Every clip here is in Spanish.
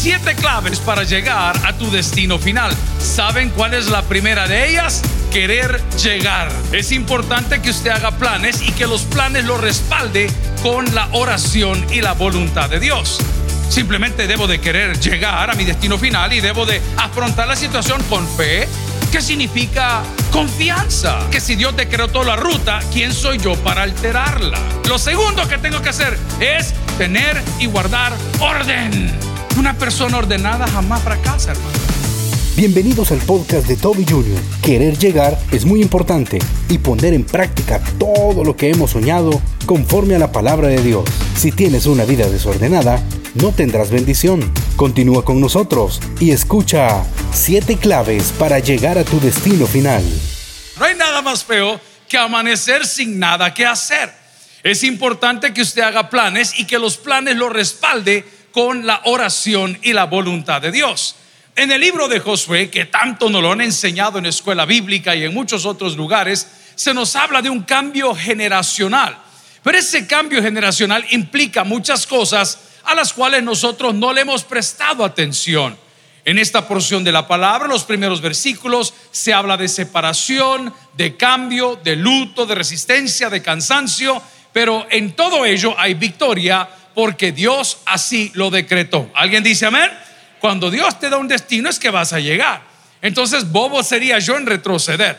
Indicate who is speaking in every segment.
Speaker 1: siete claves para llegar a tu destino final. ¿Saben cuál es la primera de ellas? Querer llegar. Es importante que usted haga planes y que los planes lo respalde con la oración y la voluntad de Dios. Simplemente debo de querer llegar a mi destino final y debo de afrontar la situación con fe. ¿Qué significa confianza? Que si Dios decretó la ruta, ¿quién soy yo para alterarla? Lo segundo que tengo que hacer es tener y guardar orden. Una persona ordenada jamás fracasa, hermano.
Speaker 2: Bienvenidos al podcast de Toby Jr. Querer llegar es muy importante y poner en práctica todo lo que hemos soñado conforme a la palabra de Dios. Si tienes una vida desordenada, no tendrás bendición. Continúa con nosotros y escucha 7 claves para llegar a tu destino final.
Speaker 1: No hay nada más feo que amanecer sin nada que hacer. Es importante que usted haga planes y que los planes lo respalde con la oración y la voluntad de Dios. En el libro de Josué, que tanto nos lo han enseñado en escuela bíblica y en muchos otros lugares, se nos habla de un cambio generacional. Pero ese cambio generacional implica muchas cosas a las cuales nosotros no le hemos prestado atención. En esta porción de la palabra, los primeros versículos, se habla de separación, de cambio, de luto, de resistencia, de cansancio, pero en todo ello hay victoria porque Dios así lo decretó. ¿Alguien dice amén? Cuando Dios te da un destino es que vas a llegar. Entonces, bobo sería yo en retroceder.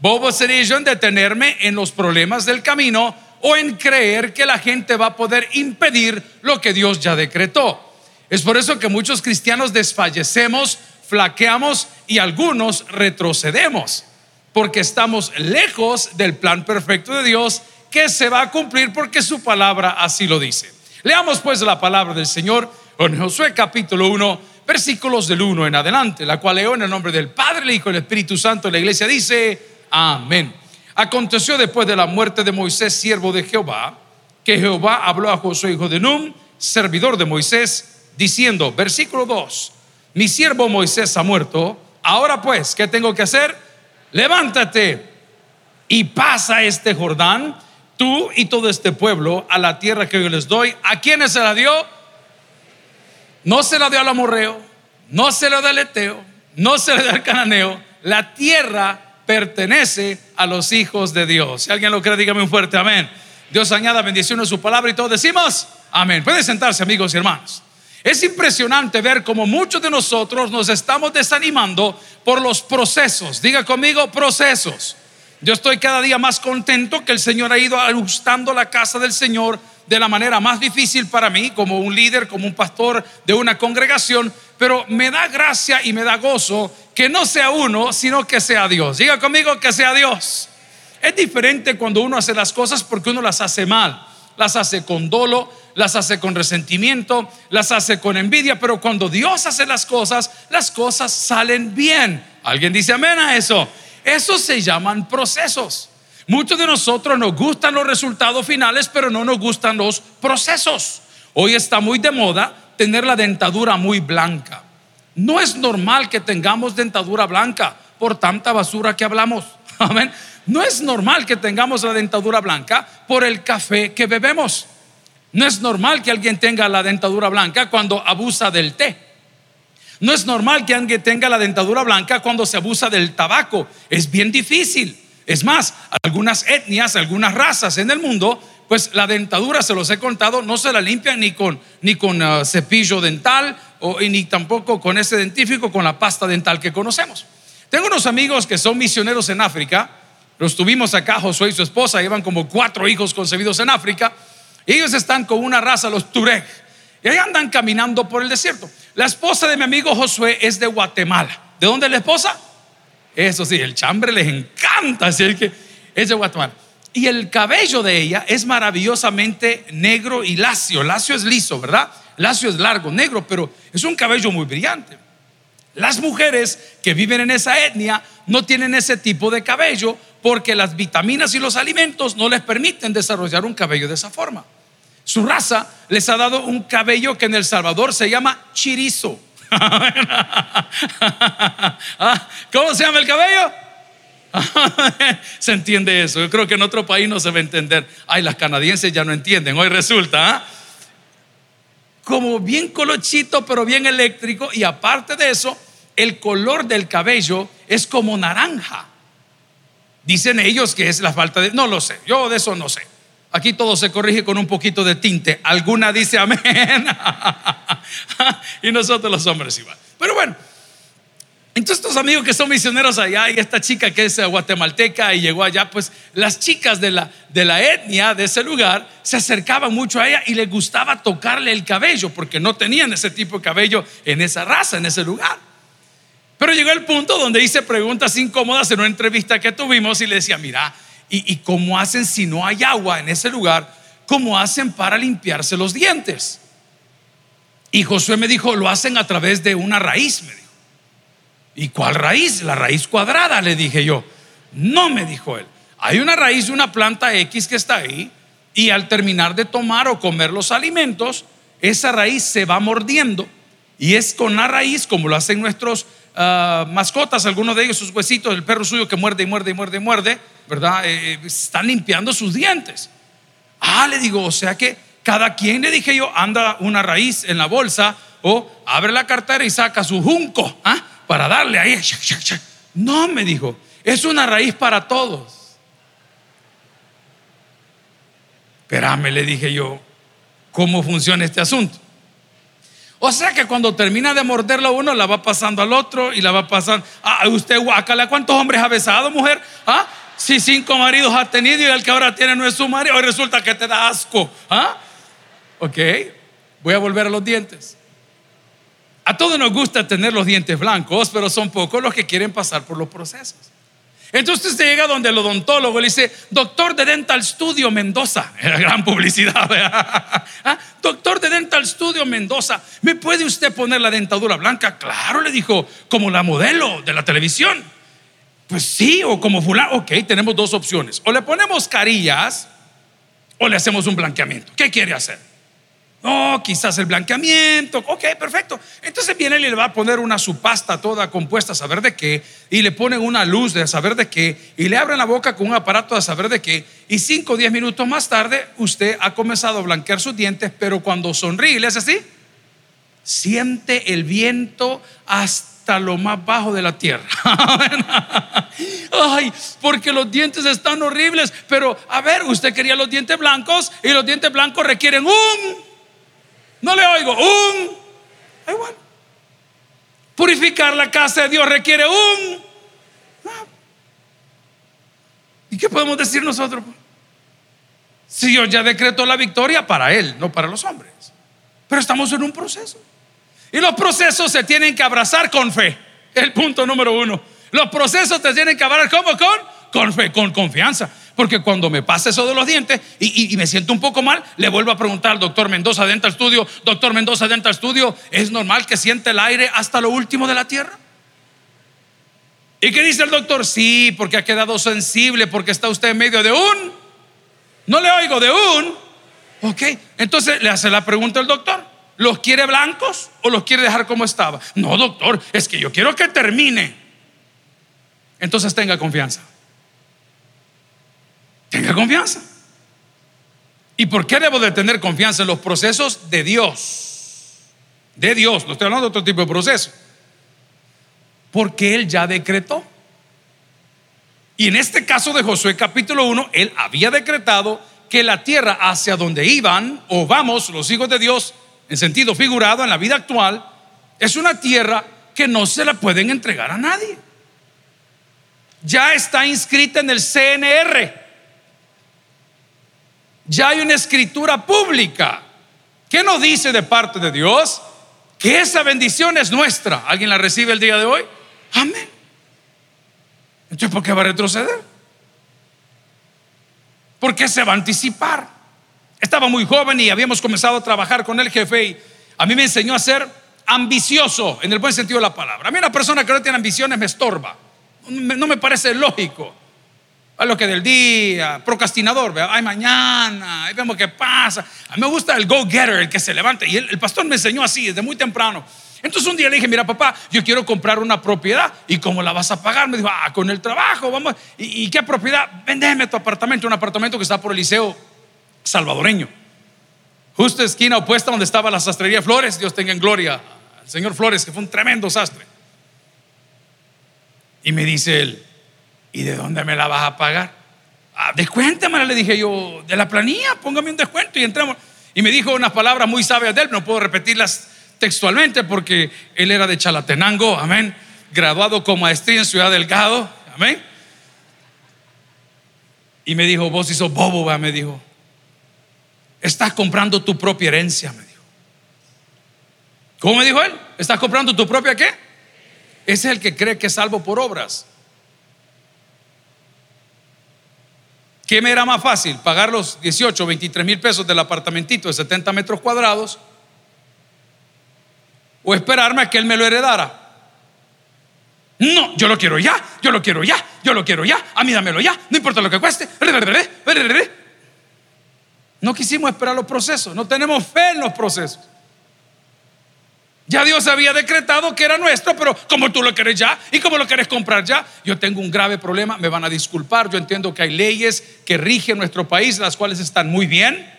Speaker 1: Bobo sería yo en detenerme en los problemas del camino o en creer que la gente va a poder impedir lo que Dios ya decretó. Es por eso que muchos cristianos desfallecemos, flaqueamos y algunos retrocedemos, porque estamos lejos del plan perfecto de Dios que se va a cumplir porque su palabra así lo dice. Leamos pues la palabra del Señor en Josué capítulo 1, versículos del 1 en adelante, la cual leo en el nombre del Padre, el Hijo y el Espíritu Santo. La iglesia dice, amén. Aconteció después de la muerte de Moisés, siervo de Jehová, que Jehová habló a Josué, hijo de Num, servidor de Moisés, diciendo, versículo 2, mi siervo Moisés ha muerto, ahora pues, ¿qué tengo que hacer? Levántate y pasa este Jordán, tú y todo este pueblo, a la tierra que yo les doy. ¿A quiénes se la dio? No se la dio al amorreo, no se la dio al eteo, no se la dio al cananeo, la tierra pertenece a los hijos de Dios. Si alguien lo cree, dígame un fuerte amén. Dios añada bendición a su palabra y todos decimos amén. Pueden sentarse amigos y hermanos. Es impresionante ver cómo muchos de nosotros nos estamos desanimando por los procesos. Diga conmigo procesos. Yo estoy cada día más contento que el Señor ha ido ajustando la casa del Señor de la manera más difícil para mí, como un líder, como un pastor de una congregación, pero me da gracia y me da gozo que no sea uno, sino que sea Dios. Diga conmigo que sea Dios. Es diferente cuando uno hace las cosas porque uno las hace mal, las hace con dolo, las hace con resentimiento, las hace con envidia, pero cuando Dios hace las cosas, las cosas salen bien. ¿Alguien dice amén a eso? Eso se llaman procesos. Muchos de nosotros nos gustan los resultados finales, pero no nos gustan los procesos. Hoy está muy de moda tener la dentadura muy blanca. No es normal que tengamos dentadura blanca por tanta basura que hablamos. Amén. No es normal que tengamos la dentadura blanca por el café que bebemos. No es normal que alguien tenga la dentadura blanca cuando abusa del té. No es normal que alguien tenga la dentadura blanca cuando se abusa del tabaco. Es bien difícil. Es más, algunas etnias, algunas razas en el mundo, pues la dentadura, se los he contado, no se la limpian ni con, ni con uh, cepillo dental o, ni tampoco con ese dentífico, con la pasta dental que conocemos. Tengo unos amigos que son misioneros en África, los tuvimos acá, Josué y su esposa, llevan como cuatro hijos concebidos en África, y ellos están con una raza, los Turek, y ahí andan caminando por el desierto. La esposa de mi amigo Josué es de Guatemala. ¿De dónde es la esposa? Eso sí, el chambre les encanta, así que es de Guatemala. Y el cabello de ella es maravillosamente negro y lacio. Lacio es liso, ¿verdad? Lacio es largo, negro, pero es un cabello muy brillante. Las mujeres que viven en esa etnia no tienen ese tipo de cabello porque las vitaminas y los alimentos no les permiten desarrollar un cabello de esa forma. Su raza les ha dado un cabello que en El Salvador se llama chirizo. Ah, ¿Cómo se llama el cabello? se entiende eso. Yo creo que en otro país no se va a entender. Ay, las canadienses ya no entienden. Hoy resulta. ¿ah? como bien colochito, pero bien eléctrico. Y aparte de eso, el color del cabello es como naranja. Dicen ellos que es la falta de... No lo sé, yo de eso no sé. Aquí todo se corrige con un poquito de tinte. Alguna dice amén. y nosotros los hombres igual. Pero bueno, entonces estos amigos que son misioneros allá y esta chica que es guatemalteca y llegó allá, pues las chicas de la, de la etnia de ese lugar se acercaban mucho a ella y les gustaba tocarle el cabello porque no tenían ese tipo de cabello en esa raza, en ese lugar. Pero llegó el punto donde hice preguntas incómodas en una entrevista que tuvimos y le decía, mira, ¿y, ¿y cómo hacen si no hay agua en ese lugar? ¿Cómo hacen para limpiarse los dientes? Y Josué me dijo, lo hacen a través de una raíz, me dijo. ¿Y cuál raíz? La raíz cuadrada, le dije yo. No, me dijo él. Hay una raíz de una planta X que está ahí y al terminar de tomar o comer los alimentos, esa raíz se va mordiendo y es con la raíz, como lo hacen nuestros uh, mascotas, algunos de ellos, sus huesitos, el perro suyo que muerde y muerde y muerde y muerde, ¿verdad? Eh, están limpiando sus dientes. Ah, le digo, o sea que cada quien, le dije yo, anda una raíz en la bolsa o abre la cartera y saca su junco. ¿ah? para darle ahí. No, me dijo, es una raíz para todos. Espérame, le dije yo, ¿cómo funciona este asunto? O sea que cuando termina de morderlo uno, la va pasando al otro y la va pasando. Ah, usted, guacala, ¿cuántos hombres ha besado, mujer? ¿Ah? Si cinco maridos ha tenido y el que ahora tiene no es su marido, hoy resulta que te da asco. ¿Ah? Ok, voy a volver a los dientes. A todos nos gusta tener los dientes blancos, pero son pocos los que quieren pasar por los procesos. Entonces usted llega donde el odontólogo le dice, doctor de Dental Studio Mendoza, era gran publicidad, ¿Ah? doctor de Dental Studio Mendoza, ¿me puede usted poner la dentadura blanca? Claro, le dijo, como la modelo de la televisión. Pues sí, o como fulano, ok, tenemos dos opciones, o le ponemos carillas o le hacemos un blanqueamiento. ¿Qué quiere hacer? No, quizás el blanqueamiento. Ok, perfecto. Entonces viene y le va a poner una supasta toda compuesta a saber de qué, y le ponen una luz de saber de qué, y le abren la boca con un aparato de saber de qué, y cinco o diez minutos más tarde usted ha comenzado a blanquear sus dientes, pero cuando sonríe le hace así, siente el viento hasta lo más bajo de la tierra. Ay, porque los dientes están horribles, pero a ver, usted quería los dientes blancos y los dientes blancos requieren un no le oigo. Un. Igual. Purificar la casa de Dios requiere un. ¿Y qué podemos decir nosotros? Si Dios ya decretó la victoria para Él, no para los hombres. Pero estamos en un proceso. Y los procesos se tienen que abrazar con fe. El punto número uno. Los procesos te tienen que abrazar como con, con fe, con confianza. Porque cuando me pasa eso de los dientes y, me siento un poco mal, le vuelvo a preguntar al doctor Mendoza Dental Studio, doctor Mendoza Dental Studio, ¿es normal que siente el aire hasta lo último de la tierra? ¿Y qué dice el doctor? Sí, porque ha quedado sensible, porque está usted en medio de un... No le oigo, de un... Ok, entonces le hace la pregunta al doctor. ¿Los quiere blancos o los quiere dejar como estaba? No, doctor, es que yo quiero que termine. Entonces tenga confianza. Confianza. ¿Y por qué debo de tener confianza en los procesos de Dios? De Dios, no estoy hablando de otro tipo de proceso. Porque Él ya decretó. Y en este caso de Josué capítulo 1, Él había decretado que la tierra hacia donde iban o vamos los hijos de Dios, en sentido figurado en la vida actual, es una tierra que no se la pueden entregar a nadie. Ya está inscrita en el CNR, ya hay una escritura pública. ¿Qué nos dice de parte de Dios? Que esa bendición es nuestra. ¿Alguien la recibe el día de hoy? Amén. Entonces, ¿por qué va a retroceder? ¿Por qué se va a anticipar? Estaba muy joven y habíamos comenzado a trabajar con el jefe y a mí me enseñó a ser ambicioso en el buen sentido de la palabra. A mí una persona que no tiene ambiciones me estorba. No me parece lógico a lo que del día, procrastinador, ay mañana, ahí vemos qué pasa. A mí me gusta el go-getter, el que se levanta. Y el, pastor me enseñó así desde muy temprano. Entonces un día le dije, mira papá, yo quiero comprar una propiedad. ¿Y cómo la vas a pagar? Me dijo, ah, con el trabajo, vamos. ¿Y, qué propiedad? Vendeme tu apartamento, un apartamento que está por el liceo salvadoreño. justo esquina opuesta donde estaba la sastrería Flores, Dios tenga en gloria al señor Flores, que fue un tremendo sastre. Y me dice él, ¿y de dónde me la vas a pagar? Ah, descuéntamela, le dije yo, de la planilla, póngame un descuento y entramos. Y me dijo unas palabras muy sabias de él, no puedo repetirlas textualmente porque él era de Chalatenango, amén, graduado con maestría en Ciudad Delgado, amén. Y me dijo, vos sos bobo, me dijo, estás comprando tu propia herencia, me dijo. ¿Cómo me dijo él? ¿Estás comprando tu propia qué? Ese es el que cree que es salvo por obras. ¿Qué me era más fácil? Pagar los 18, 23 mil pesos del apartamentito de 70 metros cuadrados o esperarme a que él me lo heredara. No, yo lo quiero ya, yo lo quiero ya, yo lo quiero ya, a mí dámelo ya, no importa lo que cueste. No quisimos esperar los procesos, no tenemos fe en los procesos. Ya Dios había decretado que era nuestro, pero como tú lo querés ya y como lo querés comprar ya, yo tengo un grave problema, me van a disculpar, yo entiendo que hay leyes que rigen nuestro país, las cuales están muy bien.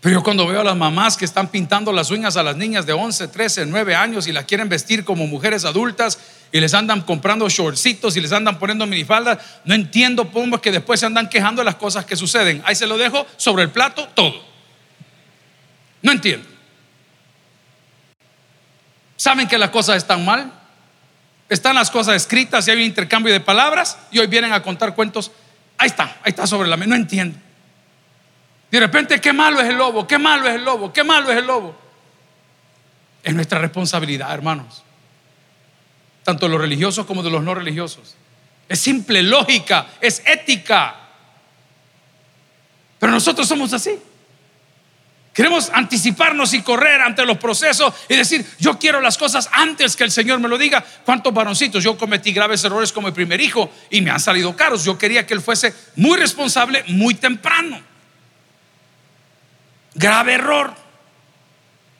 Speaker 1: Pero yo cuando veo a las mamás que están pintando las uñas a las niñas de 11, 13, 9 años y las quieren vestir como mujeres adultas y les andan comprando shortcitos y les andan poniendo minifaldas, no entiendo cómo es que después se andan quejando de las cosas que suceden. Ahí se lo dejo sobre el plato todo. No entiendo. ¿Saben que las cosas están mal? Están las cosas escritas y hay un intercambio de palabras y hoy vienen a contar cuentos. Ahí está, ahí está sobre la mesa. No entiendo. De repente, qué malo es el lobo, qué malo es el lobo, qué malo es el lobo. Es nuestra responsabilidad, hermanos. Tanto de los religiosos como de los no religiosos. Es simple lógica, es ética. Pero nosotros somos así. Queremos anticiparnos y correr ante los procesos y decir, yo quiero las cosas antes que el Señor me lo diga. ¿Cuántos varoncitos? Yo cometí graves errores como el primer hijo y me han salido caros. Yo quería que él fuese muy responsable muy temprano. Grave error.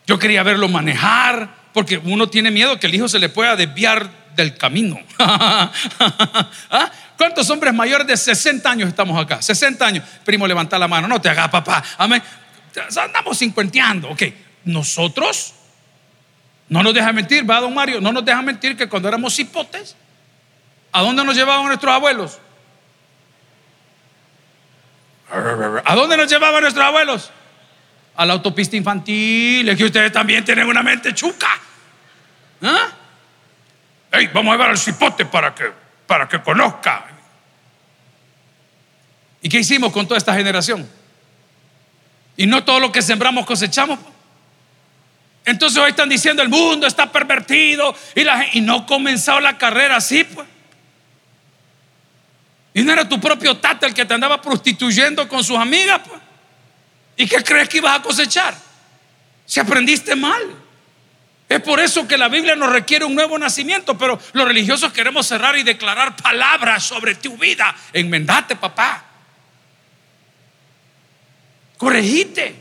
Speaker 1: Yo quería verlo manejar porque uno tiene miedo que el hijo se le pueda desviar del camino. ¿Ah? ¿Cuántos hombres mayores de 60 años estamos acá? 60 años. Primo, levanta la mano. No te hagas, papá. Amén andamos cincuenteando. Ok, nosotros, no nos deja mentir, va don Mario, no nos deja mentir que cuando éramos hipotes, ¿a dónde nos llevaban nuestros abuelos? ¿A dónde nos llevaban nuestros abuelos? A la autopista infantil. Es que ustedes también tienen una mente chuca. ¿Ah? vamos a llevar al cipote para que, para que conozca. ¿Y qué hicimos con toda esta generación? Y no todo lo que sembramos cosechamos. Entonces hoy están diciendo el mundo está pervertido y, la, y no ha comenzado la carrera así, pues. Y no era tu propio tata el que te andaba prostituyendo con sus amigas, pues. ¿Y qué crees que ibas a cosechar? Si aprendiste mal. Es por eso que la Biblia nos requiere un nuevo nacimiento, pero los religiosos queremos cerrar y declarar palabras sobre tu vida. Enmendate, papá corregite.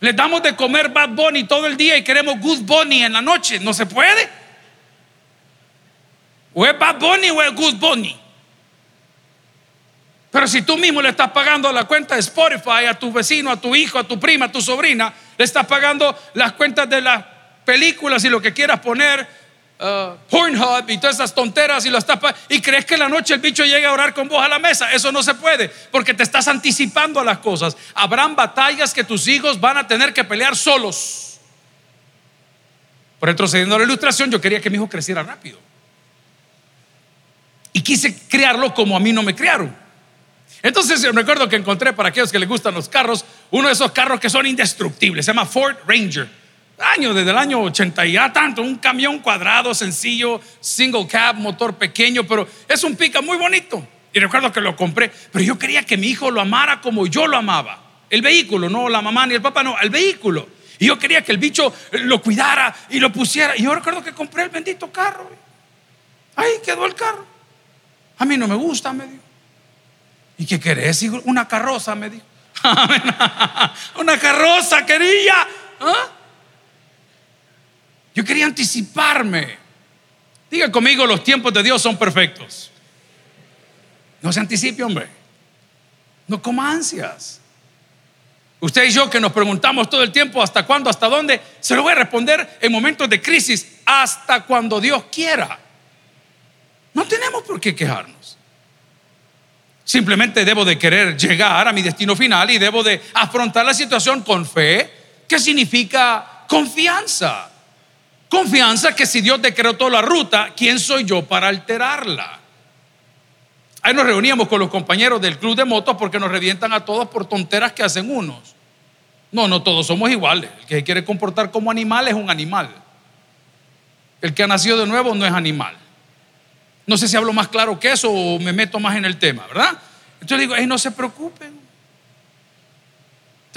Speaker 1: Le damos de comer Bad Bunny todo el día y queremos Good Bunny en la noche. No se puede. O es Bad Bunny o es Good Bunny. Pero si tú mismo le estás pagando la cuenta de Spotify a tu vecino, a tu hijo, a tu prima, a tu sobrina, le estás pagando las cuentas de las películas y lo que quieras poner, uh, Pornhub y todas esas tonteras y lo tapas y crees que la noche el bicho llega a orar con vos a la mesa. Eso no se puede porque te estás anticipando a las cosas. Habrán batallas que tus hijos van a tener que pelear solos. Por retrocediendo a la ilustración, yo quería que mi hijo creciera rápido. Y quise criarlo como a mí no me criaron. Entonces recuerdo que encontré para aquellos que les gustan los carros, uno de esos carros que son indestructibles, se llama Ford Ranger año, desde el año 80 y ya tanto, un camión cuadrado, sencillo, single cab, motor pequeño, pero es un pica muy bonito. Y recuerdo que lo compré, pero yo quería que mi hijo lo amara como yo lo amaba. El vehículo, no la mamá ni el papá, no, el vehículo. Y yo quería que el bicho lo cuidara y lo pusiera. Y yo recuerdo que compré el bendito carro. Ahí quedó el carro. A mí no me gusta, me dijo. ¿Y qué querés? Una carroza, me dijo. Una carroza, quería. ¿Ah? Yo quería anticiparme. Diga conmigo, los tiempos de Dios son perfectos. No se anticipe, hombre. No coma ansias. Usted y yo que nos preguntamos todo el tiempo hasta cuándo, hasta dónde, se lo voy a responder en momentos de crisis, hasta cuando Dios quiera. No tenemos por qué quejarnos. Simplemente debo de querer llegar a mi destino final y debo de afrontar la situación con fe, que significa confianza. Confianza que si Dios decretó la ruta, ¿quién soy yo para alterarla? Ahí nos reuníamos con los compañeros del club de motos porque nos revientan a todos por tonteras que hacen unos. No, no todos somos iguales. El que se quiere comportar como animal es un animal. El que ha nacido de nuevo no es animal. No sé si hablo más claro que eso o me meto más en el tema, ¿verdad? Entonces digo, no se preocupen.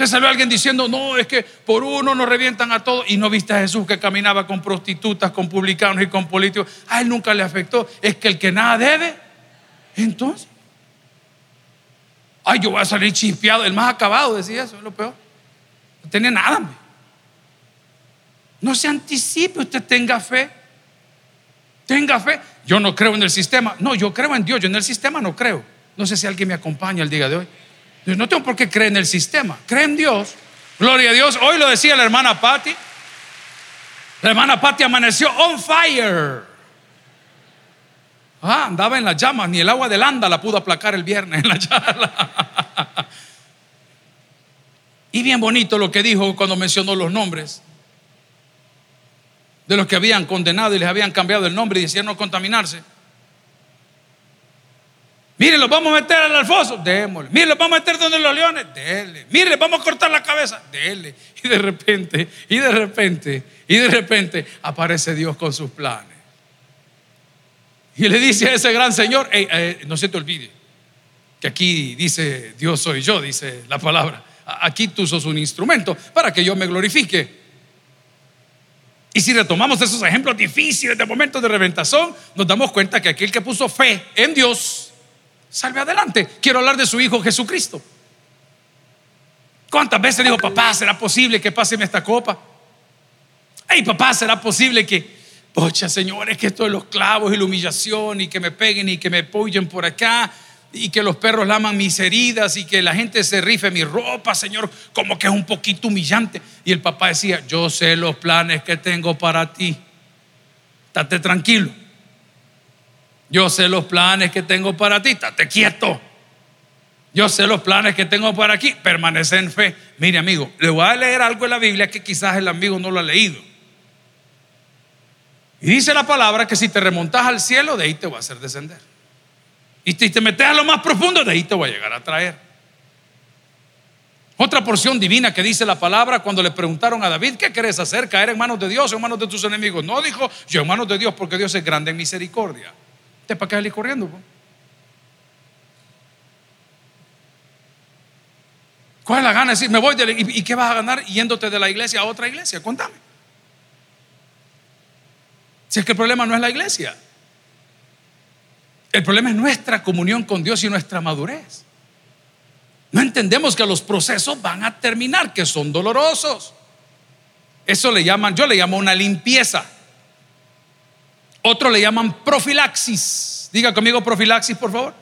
Speaker 1: Te salió alguien diciendo, no, es que por uno nos revientan a todos. Y no viste a Jesús que caminaba con prostitutas, con publicanos y con políticos. A él nunca le afectó. Es que el que nada debe, entonces. Ay, yo voy a salir chispeado. El más acabado decía eso, es lo peor. No tenía nada. No se anticipe, usted tenga fe. Tenga fe. Yo no creo en el sistema. No, yo creo en Dios. Yo en el sistema no creo. No sé si alguien me acompaña el día de hoy. No tengo por qué creer en el sistema. Cree en Dios. Gloria a Dios. Hoy lo decía la hermana Patty. La hermana Patty amaneció on fire. Ah, andaba en las llamas, ni el agua del anda la pudo aplacar el viernes en la charla. y bien bonito lo que dijo cuando mencionó los nombres de los que habían condenado y les habían cambiado el nombre y decían no contaminarse. Mire, los vamos a meter al alfoso, démosle. Mire, los vamos a meter donde los leones, déle. Mire, vamos a cortar la cabeza, déle. Y de repente, y de repente, y de repente aparece Dios con sus planes. Y le dice a ese gran señor, eh, no se te olvide, que aquí dice Dios soy yo, dice la palabra. Aquí tú sos un instrumento para que yo me glorifique. Y si retomamos esos ejemplos difíciles de momentos de reventazón, nos damos cuenta que aquel que puso fe en Dios, salve adelante. Quiero hablar de su Hijo Jesucristo. ¿Cuántas veces dijo, papá, será posible que pase esta copa? Hey, papá, será posible que Pocha, señores, que esto de los clavos y la humillación y que me peguen y que me apoyen por acá y que los perros laman mis heridas y que la gente se rife mi ropa, Señor, como que es un poquito humillante. Y el papá decía, yo sé los planes que tengo para ti. Estate tranquilo. Yo sé los planes que tengo para ti. Estate quieto. Yo sé los planes que tengo para aquí. Permanece en fe. Mire, amigo, le voy a leer algo en la Biblia que quizás el amigo no lo ha leído. Y dice la palabra que si te remontas al cielo, de ahí te va a hacer descender. Y si te metes a lo más profundo, de ahí te va a llegar a traer. Otra porción divina que dice la palabra cuando le preguntaron a David, ¿qué querés hacer? ¿Caer en manos de Dios o en manos de tus enemigos? No dijo, yo en manos de Dios porque Dios es grande en misericordia. ¿Te para qué salir corriendo? ¿Cuál es la gana de decir, me voy ¿Y, ¿Y qué vas a ganar yéndote de la iglesia a otra iglesia? Cuéntame. Si es que el problema no es la iglesia. El problema es nuestra comunión con Dios y nuestra madurez. No entendemos que los procesos van a terminar, que son dolorosos. Eso le llaman, yo le llamo una limpieza. Otro le llaman profilaxis. Diga conmigo profilaxis, por favor.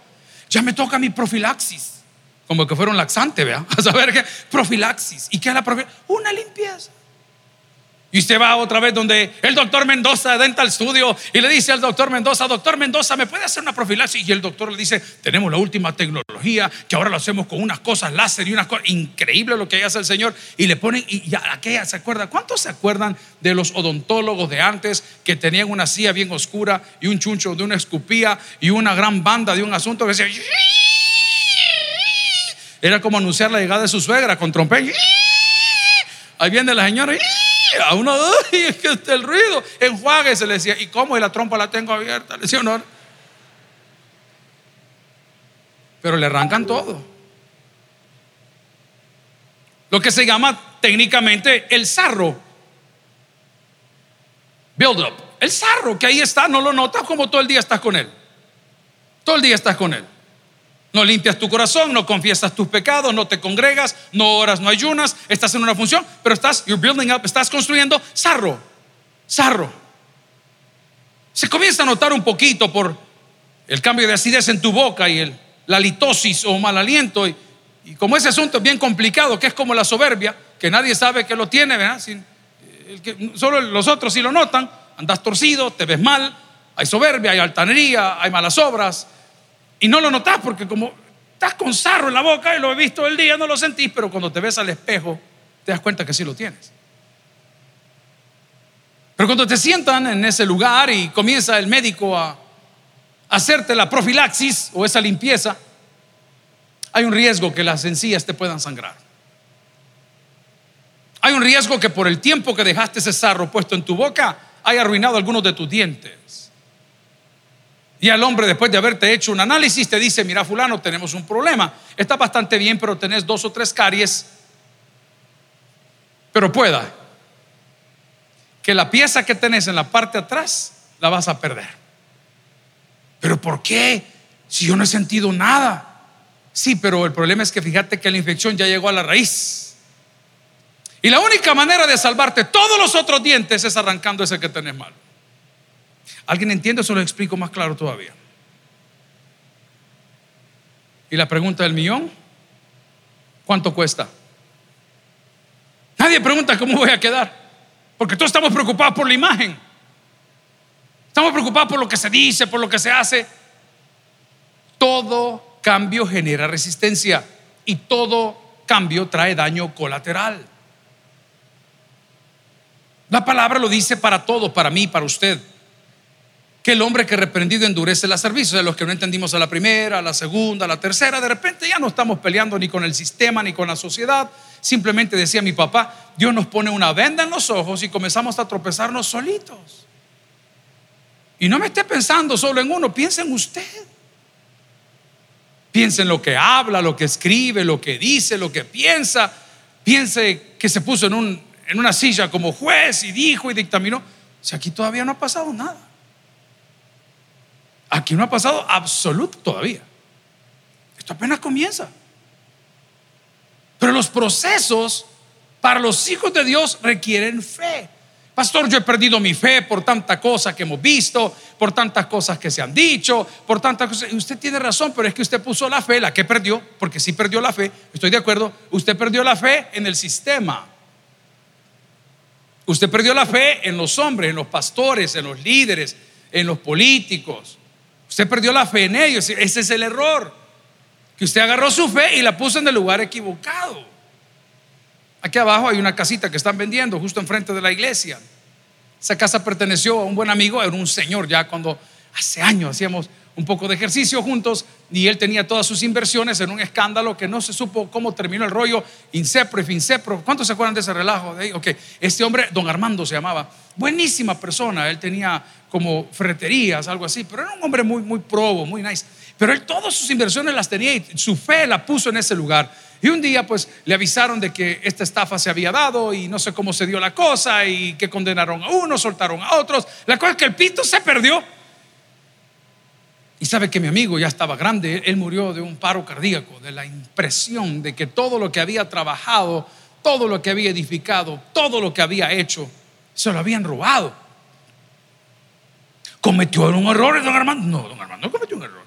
Speaker 1: Ya me toca mi profilaxis. Como que fuera un laxante, vea. A saber qué. Profilaxis. ¿Y qué es la profilaxis? Una limpieza. Y usted va otra vez donde el doctor Mendoza Dental Studio y le dice al doctor Mendoza, doctor Mendoza, ¿me puede hacer una profilaxis? Y el doctor le dice, tenemos la última tecnología, que ahora lo hacemos con unas cosas láser y unas cosas, increíble lo que hace el Señor. Y le ponen, y ya, aquella se acuerda, ¿cuántos se acuerdan de los odontólogos de antes que tenían una silla bien oscura y un chuncho de una escupía y una gran banda de un asunto que decía, era como anunciar la llegada de su suegra con trompeta. Ahí viene la señora a uno, ay, es que el ruido. Enjuague, se le decía, ¿y cómo? Y la trompa la tengo abierta. Le decía, no. Pero le arrancan todo. Lo que se llama técnicamente el sarro. Build up. El sarro que ahí está, no lo notas como todo el día estás con él. Todo el día estás con él. No limpias tu corazón, no confiesas tus pecados, no te congregas, no oras, no ayunas, estás en una función, pero estás, you're building up, estás construyendo sarro, sarro. Se comienza a notar un poquito por el cambio de acidez en tu boca y el, la litosis o mal aliento y, como ese asunto es bien complicado, que es como la soberbia, que nadie sabe que lo tiene, ¿verdad? que, solo los otros sí lo notan, andas torcido, te ves mal, hay soberbia, hay altanería, hay malas obras, y no lo notas porque como estás con sarro en la boca y lo he visto el día, no lo sentís, pero cuando te ves al espejo, te das cuenta que sí lo tienes. Pero cuando te sientan en ese lugar y comienza el médico a hacerte la profilaxis o esa limpieza, hay un riesgo que las encías te puedan sangrar. Hay un riesgo que por el tiempo que dejaste ese sarro puesto en tu boca, haya arruinado algunos de tus dientes. Y al hombre, después de haberte hecho un análisis, te dice, mira fulano, tenemos un problema. Está bastante bien, pero tenés dos o tres caries. Pero pueda que la pieza que tenés en la parte atrás la vas a perder. Pero ¿por qué? Si yo no he sentido nada. Sí, pero el problema es que fíjate que la infección ya llegó a la raíz. Y la única manera de salvarte todos los otros dientes es arrancando ese que tenés mal. ¿Alguien entiende? Eso lo explico más claro todavía. Y la pregunta del millón, ¿cuánto cuesta? Nadie pregunta cómo voy a quedar, porque todos estamos preocupados por la imagen. Estamos preocupados por lo que se dice, por lo que se hace. Todo cambio genera resistencia y todo cambio trae daño colateral. La palabra lo dice para todo, para mí, para usted. Que el hombre que reprendido endurece la servicio. De los que no entendimos a la primera, a la segunda, a la tercera, de repente ya no estamos peleando ni con el sistema ni con la sociedad. Simplemente decía mi papá, Dios nos pone una venda en los ojos y comenzamos a tropezarnos solitos. Y no me esté pensando solo en uno, piense en usted. Piense en lo que habla, lo que escribe, lo que dice, lo que piensa. Piense que se puso en un en una silla como juez y dijo y dictaminó. Si aquí todavía no ha pasado nada. Aquí no ha pasado absoluto todavía. Esto apenas comienza. Pero los procesos para los hijos de Dios requieren fe. Pastor, yo he perdido mi fe por tanta cosa que hemos visto, por tantas cosas que se han dicho, por tantas cosas. Usted tiene razón, pero es que usted puso la fe, la que perdió, porque sí perdió la fe, estoy de acuerdo, usted perdió la fe en el sistema. Usted perdió la fe en los hombres, en los pastores, en los líderes, en los políticos. Usted perdió la fe en ellos. Ese es el error. Que usted agarró su fe y la puso en el lugar equivocado. Aquí abajo hay una casita que están vendiendo justo enfrente de la iglesia. Esa casa perteneció a un buen amigo, era un señor ya cuando hace años hacíamos un poco de ejercicio juntos y él tenía todas sus inversiones en un escándalo que no se supo cómo terminó el rollo, Incepro y Fincepro. ¿Cuántos se acuerdan de ese relajo? De Ok, este hombre, don Armando se llamaba, buenísima persona, él tenía como ferreterías, algo así, pero era un hombre muy, muy probo, muy nice. Pero él todas sus inversiones las tenía y su fe la puso en ese lugar. Y un día pues le avisaron de que esta estafa se había dado y no sé cómo se dio la cosa y que condenaron a unos, soltaron a otros. La cosa es que el pito se perdió y sabe que mi amigo ya estaba grande, él murió de un paro cardíaco, de la impresión de que todo lo que había trabajado, todo lo que había edificado, todo lo que había hecho, se lo habían robado. ¿Cometió un error don Armando? No, don Armando no cometió un error.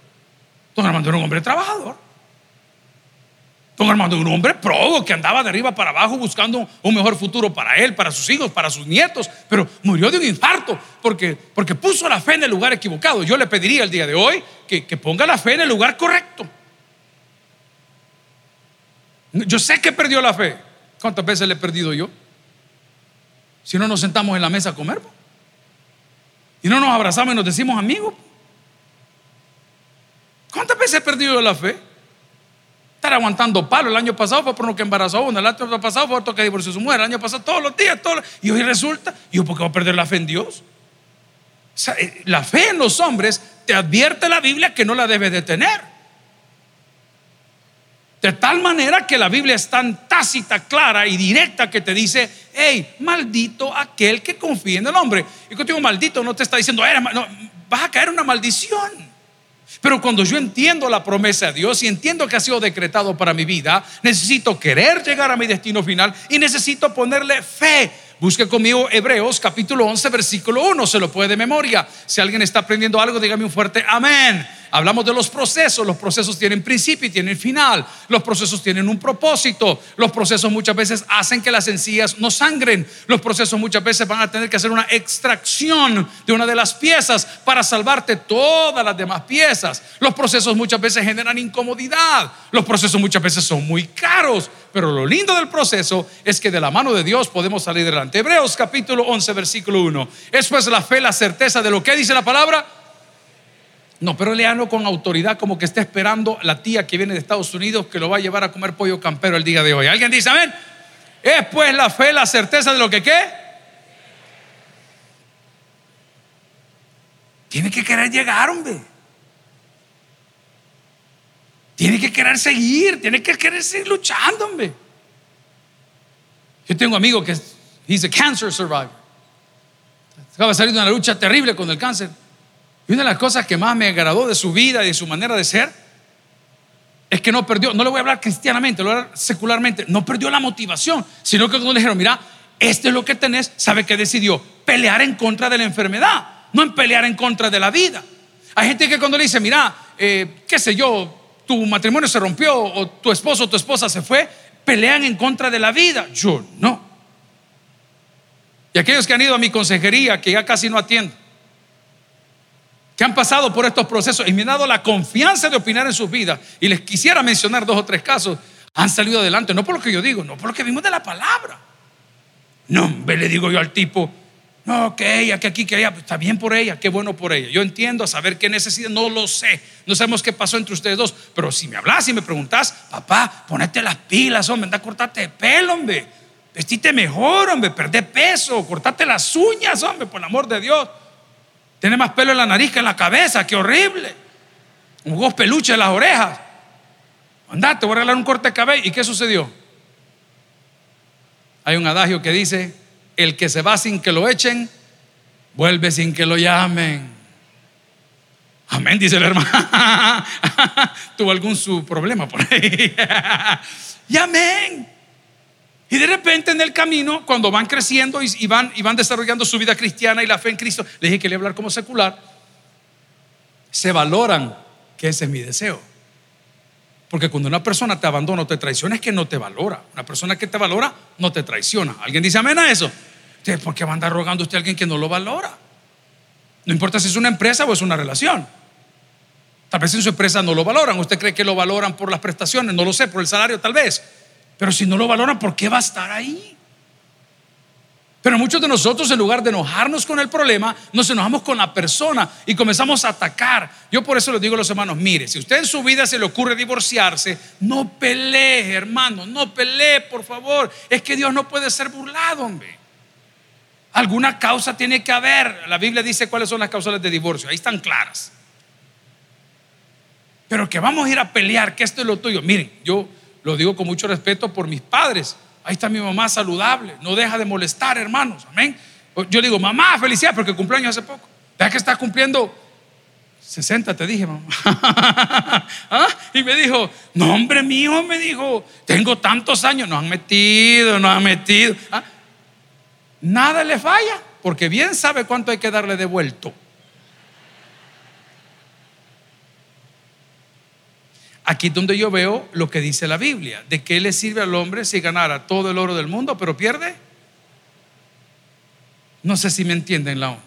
Speaker 1: Don Armando era un hombre trabajador. Don Armando un hombre probo que andaba de arriba para abajo buscando un mejor futuro para él, para sus hijos, para sus nietos, pero murió de un infarto porque, porque puso la fe en el lugar equivocado. Yo le pediría el día de hoy que, que ponga la fe en el lugar correcto. Yo sé que perdió la fe. ¿Cuántas veces le he perdido yo? Si no nos sentamos en la mesa a comer y no nos abrazamos y nos decimos amigos. ¿Cuántas veces he perdido la fe? Estar aguantando palo. El año pasado fue por lo que embarazó a uno, el año pasado fue por que divorció su mujer, el año pasado todos los días, todos y hoy resulta, ¿y yo por qué voy a perder la fe en Dios? Eh, la fe en los hombres te advierte la Biblia que no la debes de tener. De tal manera que la Biblia es tan tácita, clara y directa que te dice, hey, maldito aquel que confía en el hombre. Y contigo maldito no te está diciendo, no, vas a caer una maldición. Pero cuando yo entiendo la promesa de Dios y entiendo que ha sido decretado para mi vida, necesito querer llegar a mi destino final y necesito ponerle fe. Busque conmigo Hebreos capítulo 11, versículo 1, se lo puede de memoria. Si alguien está aprendiendo algo, dígame un fuerte amén. Hablamos de los procesos. Los procesos tienen principio y tienen final. Los procesos tienen un propósito. Los procesos muchas veces hacen que las encías no sangren. Los procesos muchas veces van a tener que hacer una extracción de una de las piezas para salvarte todas las demás piezas. Los procesos muchas veces generan incomodidad. Los procesos muchas veces son muy caros. Pero lo lindo del proceso es que de la mano de Dios podemos salir delante. Hebreos capítulo 11, versículo 1. Eso es la fe, la certeza de lo que dice la palabra no, pero leanlo con autoridad, como que está esperando la tía que viene de Estados Unidos que lo va a llevar a comer pollo campero el día de hoy. ¿Alguien dice amén? Es pues la fe, la certeza de lo que qué. Tiene que querer llegar, hombre. Tiene que querer seguir, tiene que querer seguir luchando, hombre. Yo tengo un amigo que es, a cancer survivor. Acaba de salir de una lucha terrible con el cáncer. Y una de las cosas que más me agradó de su vida y de su manera de ser es que no perdió, no le voy a hablar cristianamente, le voy a hablar secularmente, no perdió la motivación, sino que cuando le dijeron, mira, este es lo que tenés, sabe que decidió pelear en contra de la enfermedad, no en pelear en contra de la vida. Hay gente que cuando le dice, mira, eh, qué sé yo, tu matrimonio se rompió o tu esposo o tu esposa se fue, pelean en contra de la vida. Yo no. Y aquellos que han ido a mi consejería, que ya casi no atiendo, que han pasado por estos procesos y me han dado la confianza de opinar en sus vidas, y les quisiera mencionar dos o tres casos, han salido adelante, no por lo que yo digo, no por lo que vimos de la palabra. No, le digo yo al tipo, no, que ella, que aquí, que ella, está bien por ella, qué bueno por ella. Yo entiendo a saber qué necesita, no lo sé, no sabemos qué pasó entre ustedes dos, pero si me hablas y me preguntas, papá, ponete las pilas, hombre, anda a cortarte el pelo, hombre, vestite mejor, hombre, perde peso, cortate las uñas, hombre, por el amor de Dios. Tiene más pelo en la nariz que en la cabeza, qué horrible. Un dos peluches en las orejas. Andate, voy a regalar un corte de cabello. ¿Y qué sucedió? Hay un adagio que dice, el que se va sin que lo echen, vuelve sin que lo llamen. Amén, dice el hermano. Tuvo algún su problema por ahí. y amén. Y de repente en el camino, cuando van creciendo y, van, y van desarrollando su vida cristiana y la fe en Cristo, le dije que le hablar como secular, se valoran que ese es mi deseo. Porque cuando una persona te abandona o te traiciona es que no te valora. Una persona que te valora no te traiciona. ¿Alguien dice amén a eso? ¿por qué va a andar rogando usted a alguien que no lo valora? No importa si es una empresa o es una relación. Tal vez en su empresa no lo valoran. ¿Usted cree que lo valoran por las prestaciones? No lo sé, por el salario tal vez. Pero si no lo valoran, ¿por qué va a estar ahí? Pero muchos de nosotros, en lugar de enojarnos con el problema, nos enojamos con la persona y comenzamos a atacar. Yo por eso les digo a los hermanos, mire, si usted en su vida se le ocurre divorciarse, no pelee, hermano, no pelee, por favor. Es que Dios no puede ser burlado, hombre. Alguna causa tiene que haber. La Biblia dice cuáles son las causales de divorcio, ahí están claras. Pero que vamos a ir a pelear, que esto es lo tuyo. Miren, yo lo digo con mucho respeto por mis padres. Ahí está mi mamá saludable, no deja de molestar, hermanos. Amén. Yo digo, mamá, felicidad porque cumpleaños hace poco. Vea que está cumpliendo 60, te dije, mamá. ¿Ah? Y me dijo, no, hombre mío, me dijo, tengo tantos años, no han metido, no han metido. ¿Ah? Nada le falla, porque bien sabe cuánto hay que darle devuelto. Aquí es donde yo veo lo que dice la Biblia. ¿De qué le sirve al hombre si ganara todo el oro del mundo, pero pierde? No sé si me entienden la onda.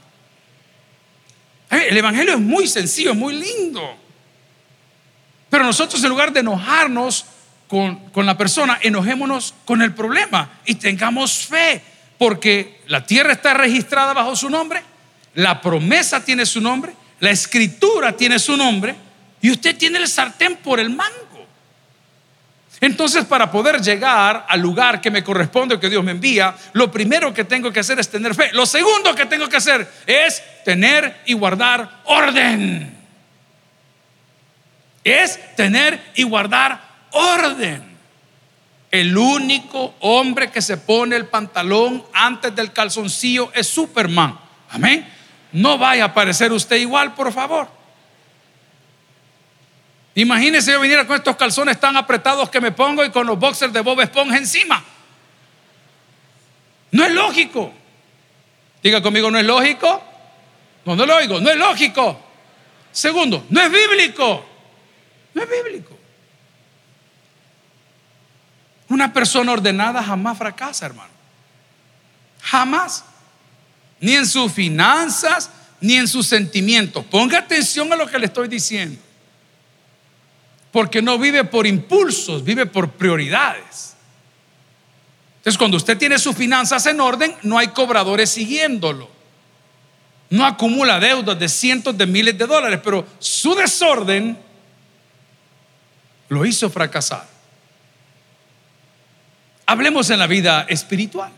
Speaker 1: El Evangelio es muy sencillo, muy lindo. Pero nosotros en lugar de enojarnos con, con la persona, enojémonos con el problema y tengamos fe, porque la tierra está registrada bajo su nombre, la promesa tiene su nombre, la escritura tiene su nombre y usted tiene el sartén por el mango. Entonces, para poder llegar al lugar que me corresponde, que Dios me envía, lo primero que tengo que hacer es tener fe. Lo segundo que tengo que hacer es tener y guardar orden. Es tener y guardar orden. El único hombre que se pone el pantalón antes del calzoncillo es Superman. Amén. No vaya a parecer usted igual, por favor. Imagínese yo viniera con estos calzones tan apretados que me pongo y con los boxers de Bob Esponja encima. No es lógico. Diga conmigo, ¿no es lógico? No, no lo oigo, no es lógico. Segundo, no es bíblico. No es bíblico. Una persona ordenada jamás fracasa, hermano. Jamás. Ni en sus finanzas, ni en sus sentimientos. Ponga atención a lo que le estoy diciendo. Porque no vive por impulsos, vive por prioridades. Entonces, cuando usted tiene sus finanzas en orden, no hay cobradores siguiéndolo. No acumula deudas de cientos de miles de dólares, pero su desorden lo hizo fracasar. Hablemos en la vida espiritual.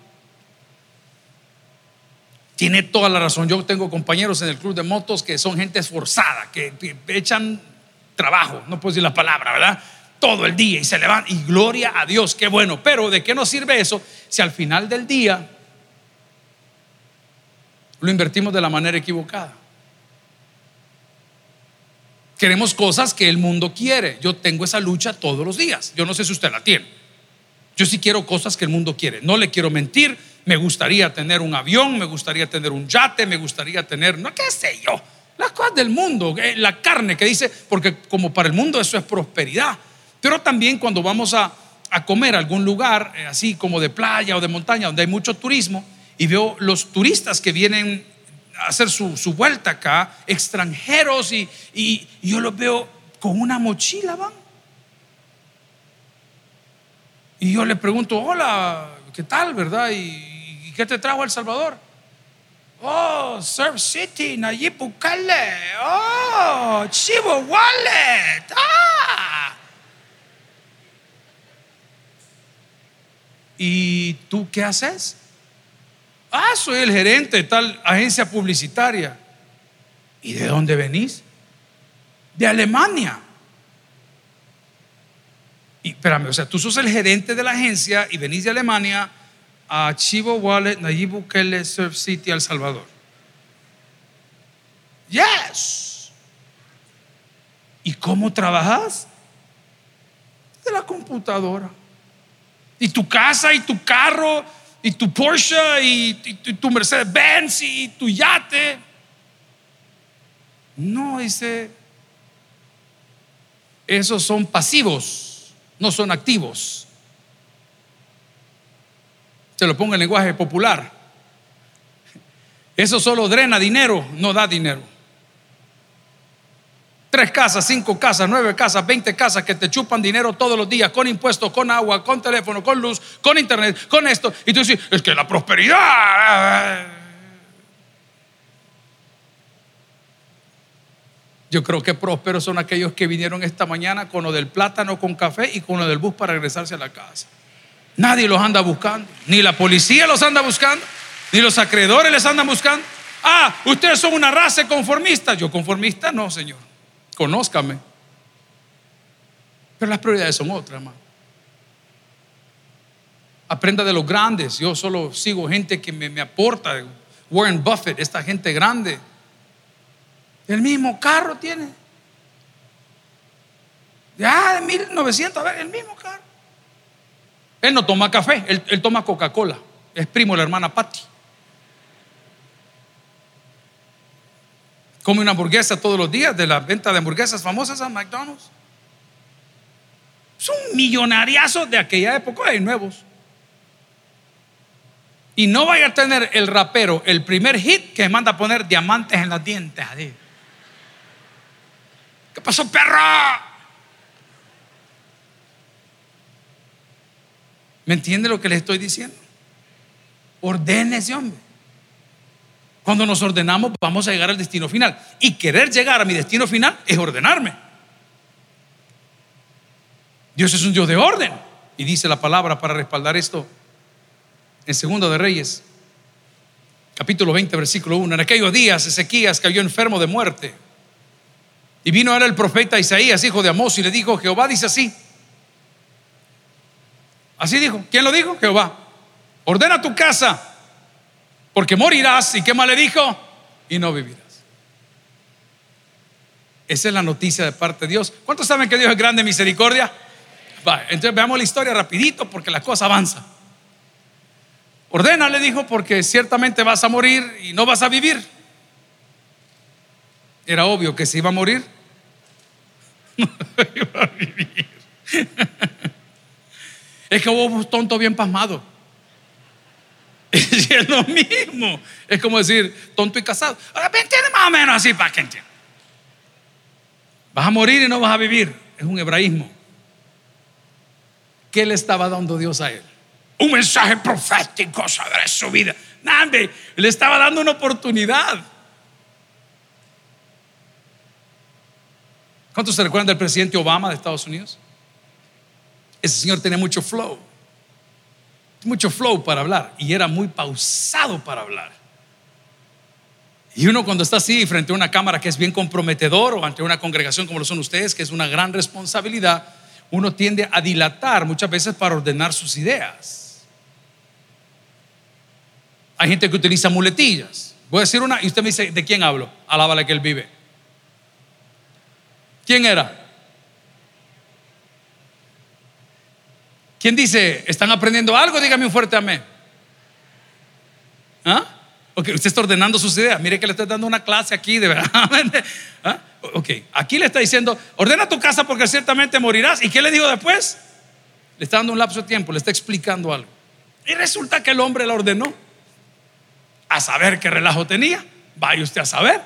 Speaker 1: Tiene toda la razón. Yo tengo compañeros en el club de motos que son gente esforzada, que echan trabajo, no puedo decir la palabra, ¿verdad? Todo el día y se levantan y gloria a Dios, qué bueno. Pero ¿de qué nos sirve eso si al final del día lo invertimos de la manera equivocada? Queremos cosas que el mundo quiere. Yo tengo esa lucha todos los días. Yo no sé si usted la tiene. Yo sí quiero cosas que el mundo quiere. No le quiero mentir. Me gustaría tener un avión, me gustaría tener un yate, me gustaría tener, no qué sé yo, las cosas del mundo, eh, la carne que dice, porque como para el mundo eso es prosperidad. Pero también cuando vamos a, comer a algún lugar, eh, así como de playa o de montaña, donde hay mucho turismo, y veo los turistas que vienen hacer su, vuelta acá, extranjeros, y, yo los veo con una mochila, van. Y yo le pregunto, hola, ¿qué tal, verdad? ¿Y, qué te trajo El Salvador? Oh, Surf City, Nayib Bukele. Oh, Chivo Wallet. Ah. ¿Y tú qué haces? Ah, soy el gerente de tal agencia publicitaria. ¿Y de dónde venís? De Alemania. Y espérame, o sea, tú sos el gerente de la agencia y venís de Alemania a Chivo Wallet, Nayib Bukele, Surf City, El Salvador. Yes. ¿Y cómo trabajas? De la computadora. Y tu casa y tu carro y tu Porsche y, tu Mercedes Benz y tu yate. No, dice, esos son pasivos, no son activos. Se lo pongo en lenguaje popular. Eso solo drena dinero, no da dinero. Tres casas, cinco casas, nueve casas, veinte casas que te chupan dinero todos los días, con impuestos, con agua, con teléfono, con luz, con internet, con esto. Y tú dices, es que la prosperidad. Yo creo que prósperos son aquellos que vinieron esta mañana con lo del plátano con café y con lo del bus para regresarse a la casa. Nadie los anda buscando, ni la policía los anda buscando, ni los acreedores les andan buscando. Ah, ustedes son una raza conformista. Yo conformista no, Señor conózcame. Pero las prioridades son otras, hermano. Aprenda de los grandes. Yo solo sigo gente que me, aporta. Warren Buffett, esta gente grande. El mismo carro tiene. Ya de 1900, a ver, el mismo carro. Él no toma café, él, toma Coca-Cola. Es primo de la hermana Patty. come una hamburguesa todos los días de la venta de hamburguesas famosas a McDonald's. Son millonariazos de aquella época, hay nuevos. Y no vaya a tener el rapero el primer hit que manda a poner diamantes en las dientes. ¿Qué pasó, perro? ¿Me entiende lo que le estoy diciendo? Ordene ese hombre. Cuando nos ordenamos vamos a llegar al destino final. Y querer llegar a mi destino final es ordenarme. Dios es un Dios de orden. Y dice la palabra para respaldar esto en Segundo de Reyes, capítulo 20, versículo 1. En aquellos días Ezequías cayó enfermo de muerte. Y vino ahora el profeta Isaías, hijo de Amós, y le dijo, Jehová dice así. Así dijo. ¿Quién lo dijo? Jehová. Ordena tu casa porque morirás. ¿Y qué más le dijo? Y no vivirás. Esa es la noticia de parte de Dios. ¿Cuántos saben que Dios es grande misericordia? Va, entonces veamos la historia rapidito porque la cosa avanza. Ordena, le dijo, porque ciertamente vas a morir y no vas a vivir. Era obvio que se iba a morir. No iba a vivir. Es que un tonto bien pasmado. Es lo mismo. Es como decir tonto y casado. Ahora entiende más o menos así para que entienda. Vas a morir y no vas a vivir. Es un hebraísmo. ¿Qué le estaba dando Dios a él? Un mensaje profético sobre su vida. Nadie le estaba dando una oportunidad. ¿Cuántos se recuerdan del presidente Obama de Estados Unidos? Ese señor tenía mucho flow, mucho flow para hablar y era muy pausado para hablar. Y uno cuando está así frente a una cámara que es bien comprometedor o ante una congregación como lo son ustedes, que es una gran responsabilidad, uno tiende a dilatar muchas veces para ordenar sus ideas. Hay gente que utiliza muletillas. Voy a decir una y usted me dice, ¿de quién hablo? Alábale que él vive. ¿Quién era? ¿Quién dice, están aprendiendo algo? Dígame un fuerte amén. ¿Ah? Usted está ordenando sus ideas. Mire que le estoy dando una clase aquí, de verdad. ¿Ah? Ok, aquí le está diciendo, ordena tu casa porque ciertamente morirás. ¿Y qué le digo después? Le está dando un lapso de tiempo, le está explicando algo. Y resulta que el hombre la ordenó. A saber qué relajo tenía. Vaya usted a saber.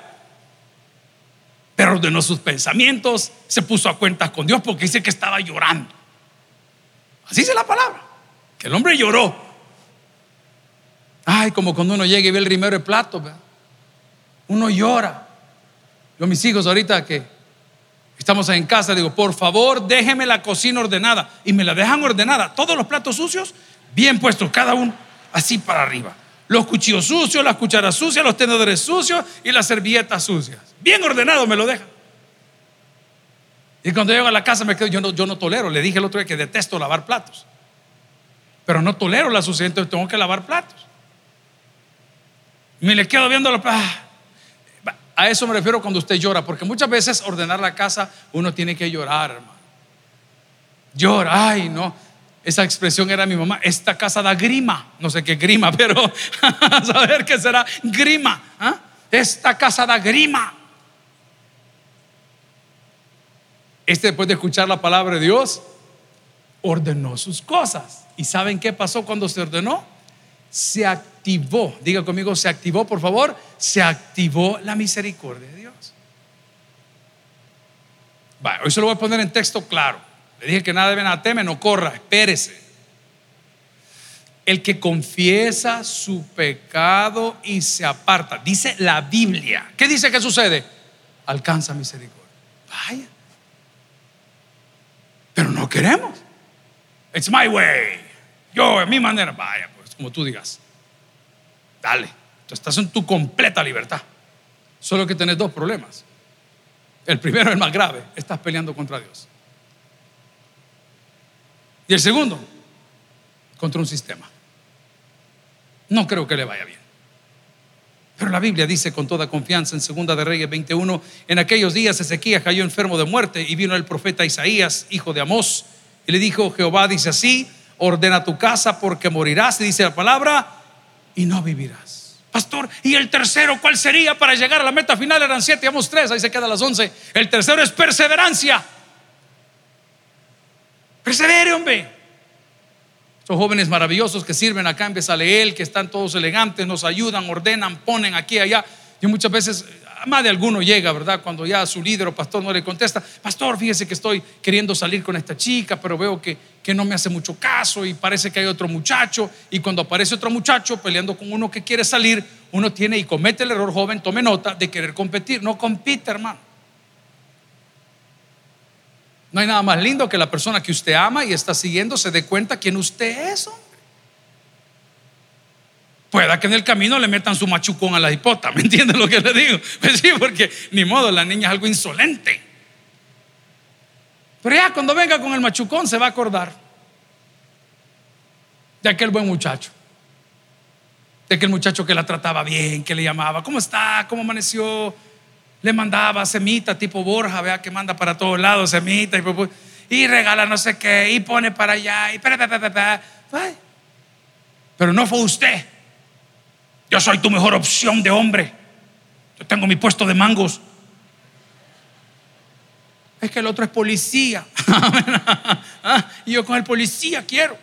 Speaker 1: Pero ordenó sus pensamientos, se puso a cuentas con Dios porque dice que estaba llorando. Así dice la palabra. Que el hombre lloró. Ay, como cuando uno llega y ve el rimero de plato, uno llora. Yo, mis hijos, ahorita que estamos en casa, digo, por favor, déjeme la cocina ordenada. Y me la dejan ordenada. Todos los platos sucios, bien puestos, cada uno así para arriba. Los cuchillos sucios, las cucharas sucias, los tenedores sucios y las servilletas sucias. Bien ordenado me lo dejan. Y cuando llego a la casa me quedo, yo no, yo no tolero. Le dije el otro día que detesto lavar platos. Pero no tolero la suciedad, entonces tengo que lavar platos. Me le quedo viendo los platos. A eso me refiero cuando usted llora, porque muchas veces ordenar la casa uno tiene que llorar, hermano. Llora, ay, no. Esa expresión era mi mamá. Esta casa da grima. No sé qué grima, pero a saber qué será grima. ¿ah? Esta casa da grima. Este después de escuchar la palabra de Dios, ordenó sus cosas. ¿Y saben qué pasó cuando se ordenó? Se activó, diga conmigo, se activó, por favor, se activó la misericordia de Dios. hoy se lo voy a poner en texto claro. Le dije que nada de teme, no corra, espérese. El que confiesa su pecado y se aparta, dice la Biblia. ¿Qué dice que sucede? Alcanza misericordia. Vaya. Pero no queremos. It's my way. Yo, a mi manera. Vaya, pues, como tú digas. Dale. Tú estás en tu completa libertad. Solo que tenés dos problemas. El primero, el más grave, estás peleando contra Dios. Y el segundo, contra un sistema. No creo que le vaya bien. Pero la Biblia dice con toda confianza en Segunda de Reyes 21, en aquellos días Ezequías cayó enfermo de muerte y vino el profeta Isaías, hijo de Amós, y le dijo, Jehová dice así, ordena tu casa porque morirás, y dice la palabra, y no vivirás. Pastor, ¿y el tercero cuál sería para llegar a la meta final? Eran siete, vamos tres, ahí se queda las once. El tercero es perseverancia. Persevere, hombre. Son jóvenes maravillosos que sirven acá en Besaleel, que están todos elegantes, nos ayudan, ordenan, ponen aquí, allá. Y muchas veces, más de alguno llega, ¿verdad? Cuando ya su líder o pastor no le contesta, pastor, fíjese que estoy queriendo salir con esta chica, pero veo que, que no me hace mucho caso y parece que hay otro muchacho. Y cuando aparece otro muchacho peleando con uno que quiere salir, uno tiene y comete el error joven, tome nota de querer competir. No compite, hermano. No hay nada más lindo que la persona que usted ama y está siguiendo se dé cuenta quién usted es. Pueda que en el camino le metan su machucón a la hipota, ¿me entiende lo que le digo? Pues sí, porque ni modo, la niña es algo insolente. Pero ya cuando venga con el machucón se va a acordar de aquel buen muchacho, de aquel muchacho que la trataba bien, que le llamaba, ¿cómo está? ¿Cómo amaneció? Le mandaba semita tipo Borja, vea que manda para todos lados semita y, regala no sé qué y pone para allá y pero no fue usted. Yo soy tu mejor opción de hombre. Yo tengo mi puesto de mangos. Es que el otro es policía. Ah, y yo con el policía quiero.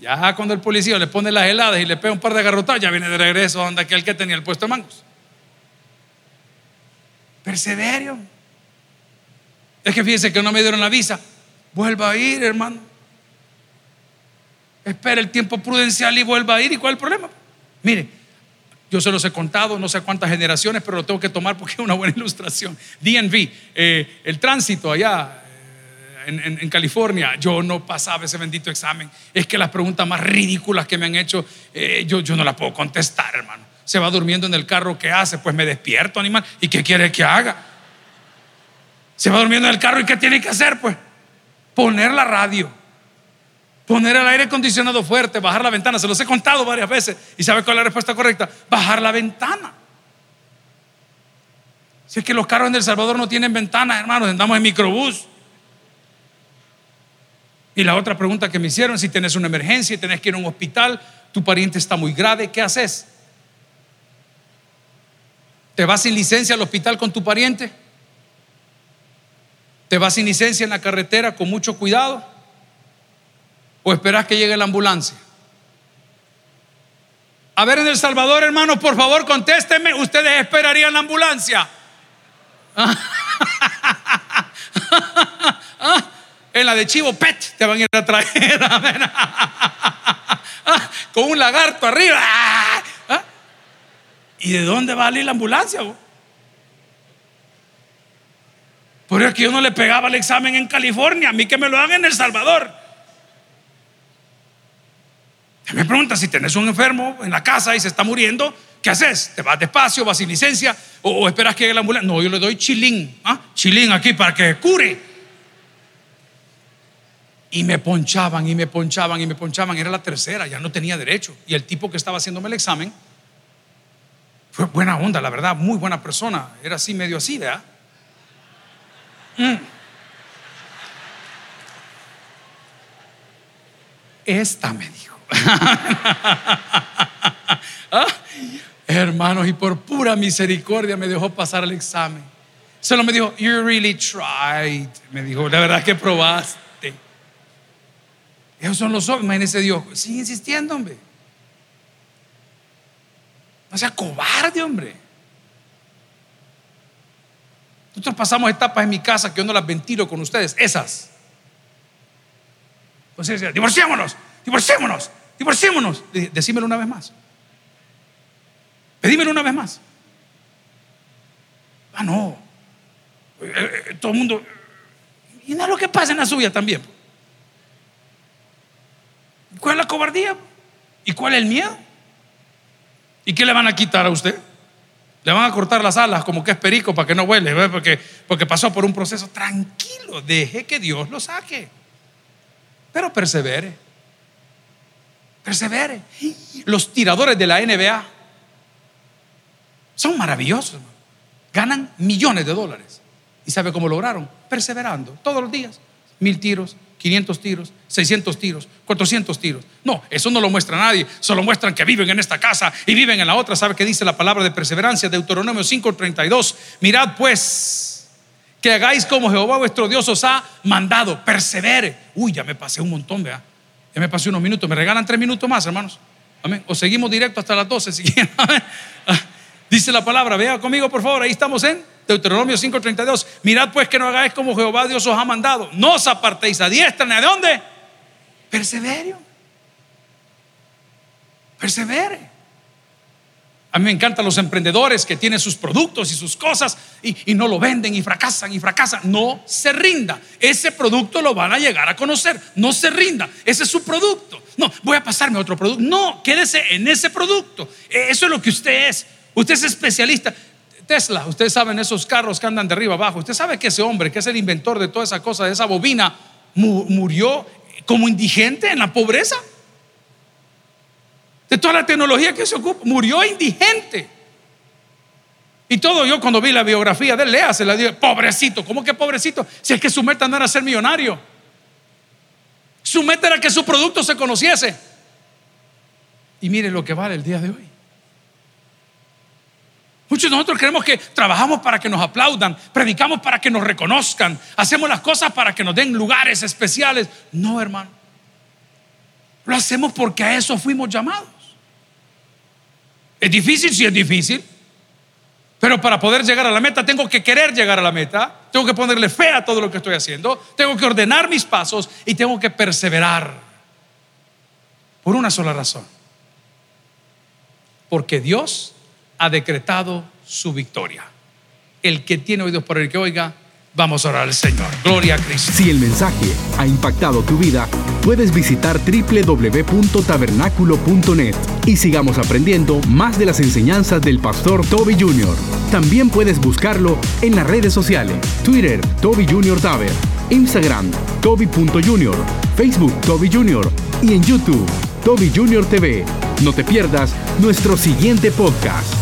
Speaker 1: Ya cuando el policía le pone las heladas y le pega un par de garrotadas, ya viene de regreso donde aquel que tenía el puesto de mangos. Perseverio. Es que fíjense que no me dieron la visa. Vuelva a ir, hermano. Espera el tiempo prudencial y vuelva a ir. ¿Y cuál es el problema? Mire, yo se los he contado, no sé cuántas generaciones, pero lo tengo que tomar porque es una buena ilustración. DNV, eh, el tránsito allá en, California, yo no pasaba ese bendito examen. Es que las preguntas más ridículas que me han hecho, eh, yo, yo no las puedo contestar, hermano. Se va durmiendo en el carro, ¿qué hace? Pues me despierto, animal. ¿Y qué quiere que haga? Se va durmiendo en el carro y ¿qué tiene que hacer? Pues poner la radio, poner el aire acondicionado fuerte, bajar la ventana. Se los he contado varias veces. ¿Y sabe cuál es la respuesta correcta? Bajar la ventana. Si es que los carros en El Salvador no tienen ventanas, hermanos, andamos en microbús. Y la otra pregunta que me hicieron, si tienes una emergencia y tenés que ir a un hospital, tu pariente está muy grave, ¿qué haces? ¿Te vas sin licencia al hospital con tu pariente? ¿Te vas sin licencia en la carretera con mucho cuidado? ¿O esperas que llegue la ambulancia? A ver en El Salvador, hermanos, por favor, contésteme. ¿Ustedes esperarían la ambulancia? En la de Chivo Pet te van a ir a traer. Con un lagarto arriba. ¿Y de dónde va a salir la ambulancia? Por eso que yo no le pegaba el examen en California, a mí que me lo hagan en El Salvador. Me pregunta si tenés un enfermo en la casa y se está muriendo, ¿qué haces? ¿Te vas despacio, vas sin licencia o, esperas que llegue la ambulancia? No, yo le doy chilín, ¿ah? chilín aquí para que cure. Y me ponchaban y me ponchaban y me ponchaban. Era la tercera, ya no tenía derecho. Y el tipo que estaba haciéndome el examen fue buena onda, la verdad, muy buena persona. Era así, medio así, ¿verdad? Mm. Esta me dijo. Ah, hermanos, y por pura misericordia me dejó pasar el examen. Solo me dijo, You really tried. Me dijo, la verdad que probaste. Esos son los ojos. Imagínese Dios. Sigue insistiendo, hombre. No sea cobarde, hombre. Nosotros pasamos etapas en mi casa que yo no las ventilo con ustedes. Esas. Entonces divorciémonos, divorciémonos, divorciémonos. Decímelo una vez más. Pedímelo una vez más. Ah, no. Eh, eh, todo el mundo. Y es lo que pasa en la suya también. ¿Cuál es la cobardía? ¿Y cuál es el miedo? ¿Y qué le van a quitar a usted? Le van a cortar las alas como que es perico para que no huele, porque, porque pasó por un proceso. Tranquilo, deje que Dios lo saque. Pero persevere. Persevere. Los tiradores de la NBA son maravillosos. Ganan millones de dólares. ¿Y sabe cómo lograron? Perseverando todos los días. Mil tiros, 500 tiros, 600 tiros, 400 tiros. No, eso no lo muestra nadie. Solo muestran que viven en esta casa y viven en la otra. ¿Sabe qué dice la palabra de perseverancia? Deuteronomio 5:32. Mirad pues que hagáis como Jehová vuestro Dios os ha mandado. Persevere. Uy, ya me pasé un montón, vea. Ya me pasé unos minutos. ¿Me regalan tres minutos más, hermanos? Amén. O seguimos directo hasta las 12 si quieren. Dice la palabra, vea conmigo por favor, ahí estamos en Deuteronomio 5:32. Mirad pues que no hagáis como Jehová Dios os ha mandado. No os apartéis a diestra ni a dónde. Persevere. Persevere. A mí me encantan los emprendedores que tienen sus productos y sus cosas y, y, no lo venden y fracasan y fracasan. No se rinda. Ese producto lo van a llegar a conocer. No se rinda. Ese es su producto. No, voy a pasarme a otro producto. No, quédese en ese producto. Eso es lo que usted es. Usted es especialista. Tesla, ustedes saben esos carros que andan de arriba abajo. Usted sabe que ese hombre, que es el inventor de toda esa cosa, de esa bobina, murió como indigente en la pobreza. De toda la tecnología que se ocupa, murió indigente. Y todo yo cuando vi la biografía de él, se la dije, pobrecito, ¿cómo que pobrecito? Si es que su meta no era ser millonario. Su meta que su producto se conociese. Y mire lo que vale el día de hoy. Muchos de nosotros creemos que trabajamos para que nos aplaudan, predicamos para que nos reconozcan, hacemos las cosas para que nos den lugares especiales. No, hermano. Lo hacemos porque a eso fuimos llamados. Es difícil, sí es difícil. Pero para poder llegar a la meta tengo que querer llegar a la meta, tengo que ponerle fe a todo lo que estoy haciendo, tengo que ordenar mis pasos y tengo que perseverar. Por una sola razón. Porque Dios ha decretado su victoria. El que tiene oídos por el que oiga, vamos a orar al Señor. Gloria a Cristo.
Speaker 2: Si el mensaje ha impactado tu vida, puedes visitar www.tabernaculo.net y sigamos aprendiendo más de las enseñanzas del pastor Toby Jr. También puedes buscarlo en las redes sociales, Twitter, Toby Jr. Taber, Instagram, Toby.Jr., Facebook, Toby Jr. y en YouTube, Toby Jr. TV. No te pierdas nuestro siguiente podcast.